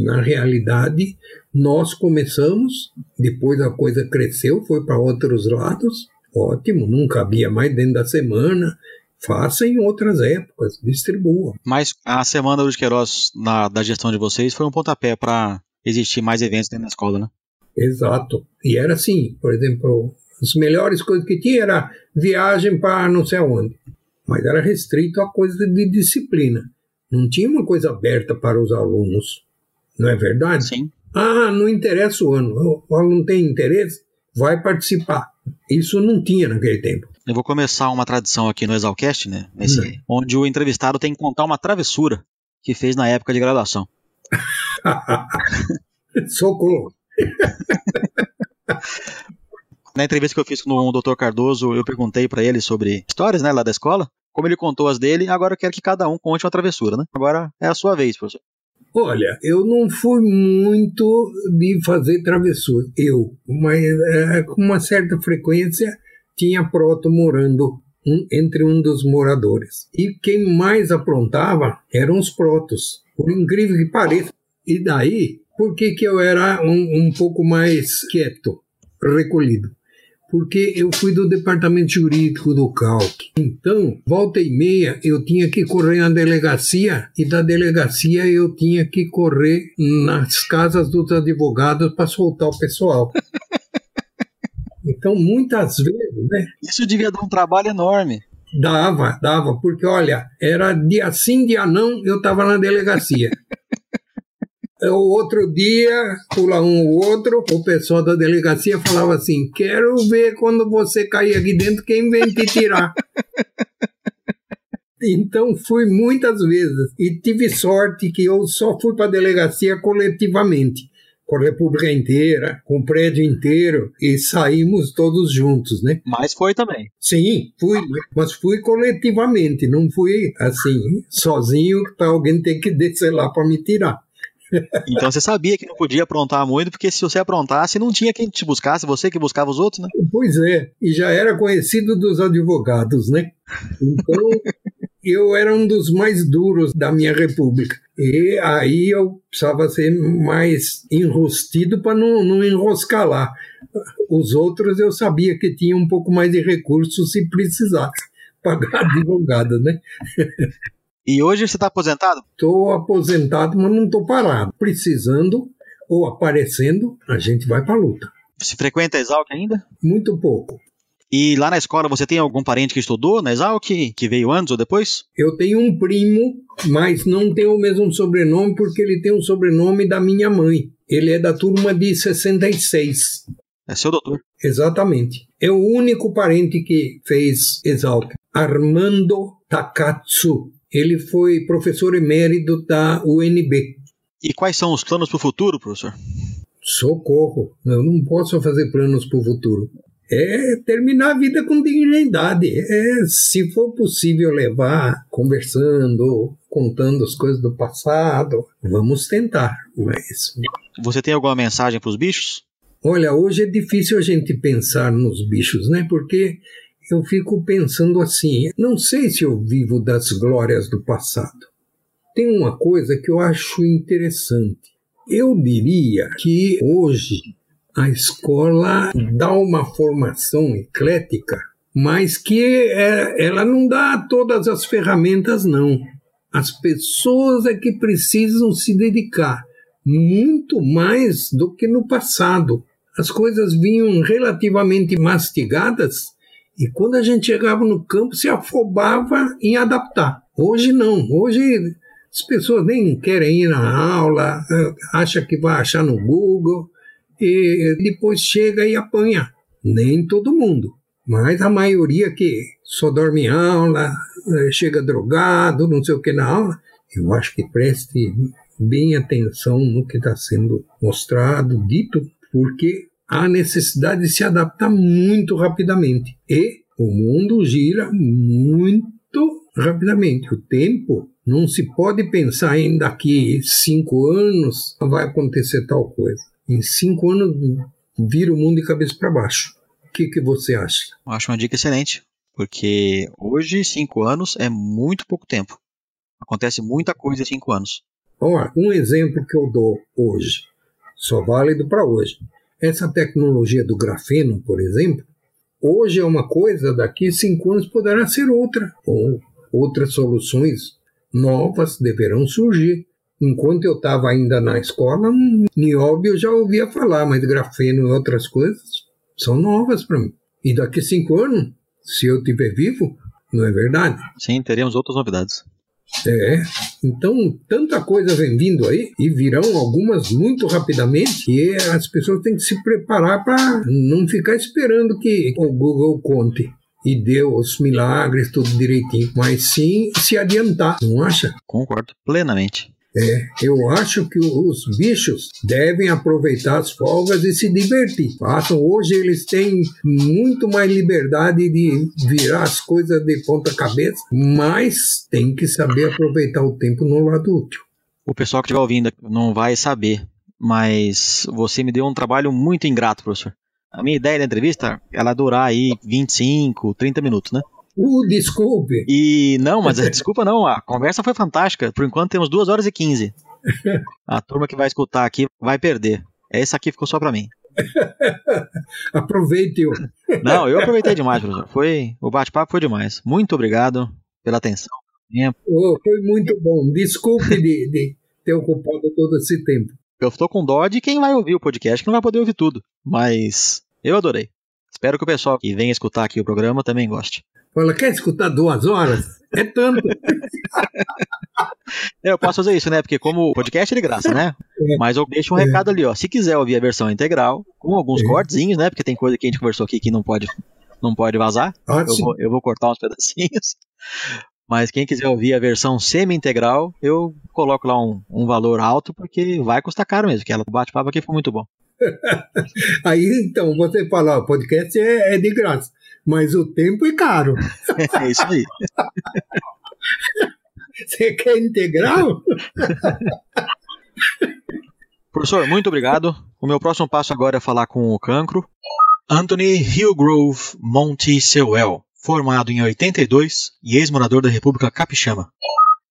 Na realidade, nós começamos, depois a coisa cresceu, foi para outros lados. Ótimo, não cabia mais dentro da semana. Faça em outras épocas, distribua. Mas a Semana dos Queiroz, na, da gestão de vocês, foi um pontapé para existir mais eventos dentro da escola, né? Exato. E era assim, por exemplo, as melhores coisas que tinha era viagem para não sei aonde. Mas era restrito a coisa de disciplina. Não tinha uma coisa aberta para os alunos. Não é verdade? Sim. Ah, não interessa o ano. O aluno tem interesse, vai participar. Isso não tinha naquele tempo. Eu vou começar uma tradição aqui no Exalcast, né? Nesse, Hum. Onde o entrevistado tem que contar uma travessura que fez na época de graduação. Socorro. Na entrevista que eu fiz com o Dr. Cardoso, eu perguntei pra ele sobre histórias, né, lá da escola. Como ele contou as dele, agora eu quero que cada um conte uma travessura, né? Agora é a sua vez, professor. Olha, eu não fui muito de fazer travessura, eu, mas é, com uma certa frequência tinha proto morando um- entre um dos moradores. E quem mais aprontava eram os protos, por incrível que pareça. E daí, por que, que eu era um, um pouco mais quieto, recolhido? Porque eu fui do departamento jurídico do CALC. Então, volta e meia, eu tinha que correr na delegacia, e da delegacia eu tinha que correr nas casas dos advogados para soltar o pessoal. Então, muitas vezes, né? Isso devia dar um trabalho enorme. Dava, dava, porque olha, era dia sim, dia não, eu estava na delegacia. O outro dia, pula um ou outro, o pessoal da delegacia falava assim: Quero ver quando você cair aqui dentro, quem vem te tirar. Então fui muitas vezes e tive sorte que eu só fui para a delegacia coletivamente, com a República inteira, com o prédio inteiro e saímos todos juntos, né? Mas foi também. Sim, fui, mas fui coletivamente, não fui assim, sozinho, para alguém ter que descer lá para me tirar. Então você sabia que não podia aprontar muito, porque se você aprontasse, não tinha quem te buscasse, você que buscava os outros, né? Pois é, e já era conhecido dos advogados, né? Então, eu era um dos mais duros da minha república. E aí eu precisava ser mais enrostido para não, não enroscar lá. Os outros eu sabia que tinha um pouco mais de recursos se precisasse pagar advogado, né? E hoje você está aposentado? Estou aposentado, mas não estou parado. Precisando ou aparecendo, a gente vai para a luta. Você frequenta a Exalc ainda? Muito pouco. E lá na escola você tem algum parente que estudou na Exalc, que veio antes ou depois? Eu tenho um primo, mas não tem o mesmo sobrenome porque ele tem o sobrenome da minha mãe. Ele é da turma de 66. É seu doutor. Exatamente. É o único parente que fez Exalc. Armando Takatsu. Ele foi professor emérito da UNB. E quais são os planos para o futuro, professor? Socorro. Eu não posso fazer planos para o futuro. É terminar a vida com dignidade. É, se for possível levar conversando, contando as coisas do passado, vamos tentar. Mas Você tem alguma mensagem para os bichos? Olha, hoje é difícil a gente pensar nos bichos, né? Porque eu fico pensando assim, não sei se eu vivo das glórias do passado. Tem uma coisa que eu acho interessante. Eu diria que hoje a escola dá uma formação eclética, mas que é, ela não dá todas as ferramentas, não. As pessoas é que precisam se dedicar muito mais do que no passado. As coisas vinham relativamente mastigadas e quando a gente chegava no campo se afobava em adaptar. Hoje não. Hoje as pessoas nem querem ir na aula, acha que vai achar no Google e depois chega e apanha. Nem todo mundo, mas a maioria que só dorme em aula, chega drogado, não sei o que na aula, eu acho que preste bem atenção no que está sendo mostrado, dito, porque há necessidade de se adaptar muito rapidamente. E o mundo gira muito rapidamente. O tempo não se pode pensar em daqui cinco anos vai acontecer tal coisa. Em cinco anos vira o mundo de cabeça para baixo. O que, que você acha? Eu acho uma dica excelente, porque hoje cinco anos é muito pouco tempo. Acontece muita coisa em cinco anos. Olha, um exemplo que eu dou hoje, só válido para hoje. Essa tecnologia do grafeno, por exemplo, hoje é uma coisa, daqui cinco anos poderá ser outra, ou outras soluções novas deverão surgir. Enquanto eu estava ainda na escola, nióbio eu já ouvia falar, mas grafeno e outras coisas são novas para mim. E daqui cinco anos, se eu estiver vivo, não é verdade? Sim, teremos outras novidades. É, então tanta coisa vem vindo aí e virão algumas muito rapidamente e as pessoas têm que se preparar para não ficar esperando que o Google conte e dê os milagres tudo direitinho, mas sim se adiantar, não acha? Concordo plenamente. É, eu acho que os bichos devem aproveitar as folgas e se divertir. Façam. Hoje eles têm muito mais liberdade de virar as coisas de ponta cabeça, mas tem que saber aproveitar o tempo no lado útil. O pessoal que estiver ouvindo não vai saber, mas você me deu um trabalho muito ingrato, professor. A minha ideia da entrevista, ela durar aí 25, 30 minutos, né? Uh, desculpe. E não, mas a desculpa não, a conversa foi fantástica. Por enquanto temos 2 horas e 15. A turma que vai escutar aqui vai perder. Essa aqui ficou só pra mim. Aproveite-o. Não, eu aproveitei demais, professor. Foi, o bate-papo foi demais. Muito obrigado pela atenção. Oh, foi muito bom. Desculpe de, de ter ocupado todo esse tempo. Eu estou com dó de quem vai ouvir o podcast, que não vai poder ouvir tudo. Mas eu adorei. Espero que o pessoal que venha escutar aqui o programa também goste. Fala, quer escutar duas horas? É tanto. É, Eu posso fazer isso, né? Porque como o podcast é de graça, né? É. Mas eu deixo um É. recado ali, ó. Se quiser ouvir a versão integral, com alguns É. cortezinhos, né? Porque tem coisa que a gente conversou aqui que não pode, não pode vazar. Ah, Eu vou, eu vou cortar uns pedacinhos. Mas quem quiser ouvir a versão semi-integral, eu coloco lá um, um valor alto, porque vai custar caro mesmo, que ela- o bate-papo aqui foi muito bom. Aí então você fala, ó, podcast é, é de graça, mas o tempo é caro. É isso aí. Você quer integral? Professor, muito obrigado. O meu próximo passo agora é falar com o cancro. Anthony Hillgrove Monte Sewell, formado em 82 e ex-morador da República Capixama.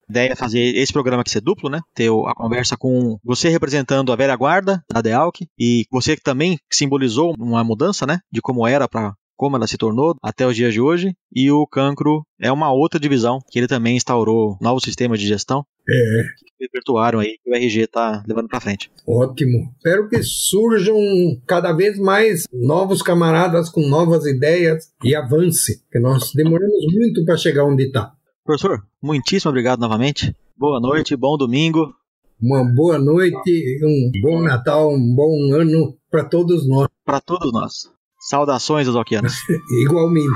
A ideia é fazer esse programa aqui ser duplo, né? Ter a conversa com você representando a velha guarda da DEALC e você que também simbolizou uma mudança, né? De como era para como ela se tornou até os dias de hoje. E o cancro é uma outra divisão que ele também instaurou novos sistemas de gestão É, que virtuaram aí que o RG está levando para frente. ótimo. Espero que surjam cada vez mais novos camaradas com novas ideias e avance, que nós demoramos muito para chegar onde está. Professor, muitíssimo obrigado novamente. Boa noite, bom domingo. Uma boa noite, um bom Natal, um bom ano para todos nós, para todos nós. Saudações, os Alquianos. igualmente.